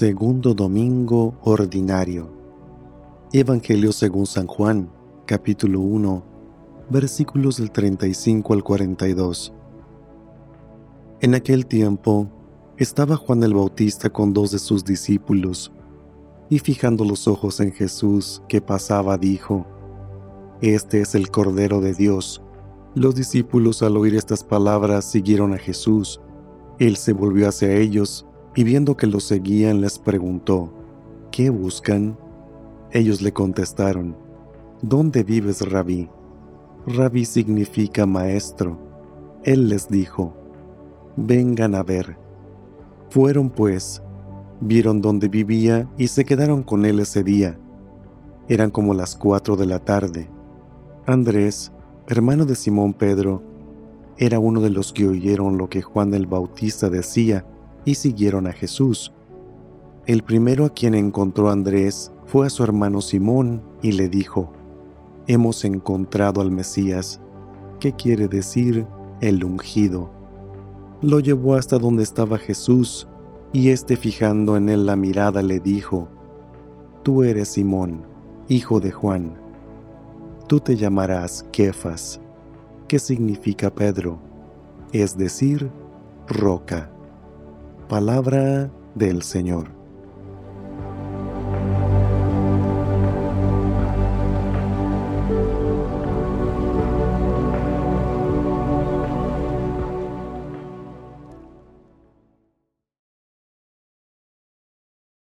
Segundo Domingo Ordinario. Evangelio según San Juan, capítulo 1, versículos del 35 al 42. En aquel tiempo estaba Juan el Bautista con dos de sus discípulos, y fijando los ojos en Jesús que pasaba, dijo, Este es el Cordero de Dios. Los discípulos al oír estas palabras siguieron a Jesús. Él se volvió hacia ellos y viendo que los seguían les preguntó, ¿qué buscan? Ellos le contestaron, ¿dónde vives, rabí? Rabí significa maestro. Él les dijo, vengan a ver. Fueron pues, vieron dónde vivía y se quedaron con él ese día. Eran como las cuatro de la tarde. Andrés, hermano de Simón Pedro, era uno de los que oyeron lo que Juan el Bautista decía y siguieron a Jesús. El primero a quien encontró Andrés fue a su hermano Simón y le dijo, Hemos encontrado al Mesías, ¿qué quiere decir el ungido. Lo llevó hasta donde estaba Jesús, y éste fijando en él la mirada le dijo, Tú eres Simón, hijo de Juan. Tú te llamarás Kefas, que significa Pedro, es decir, roca. Palabra del Señor.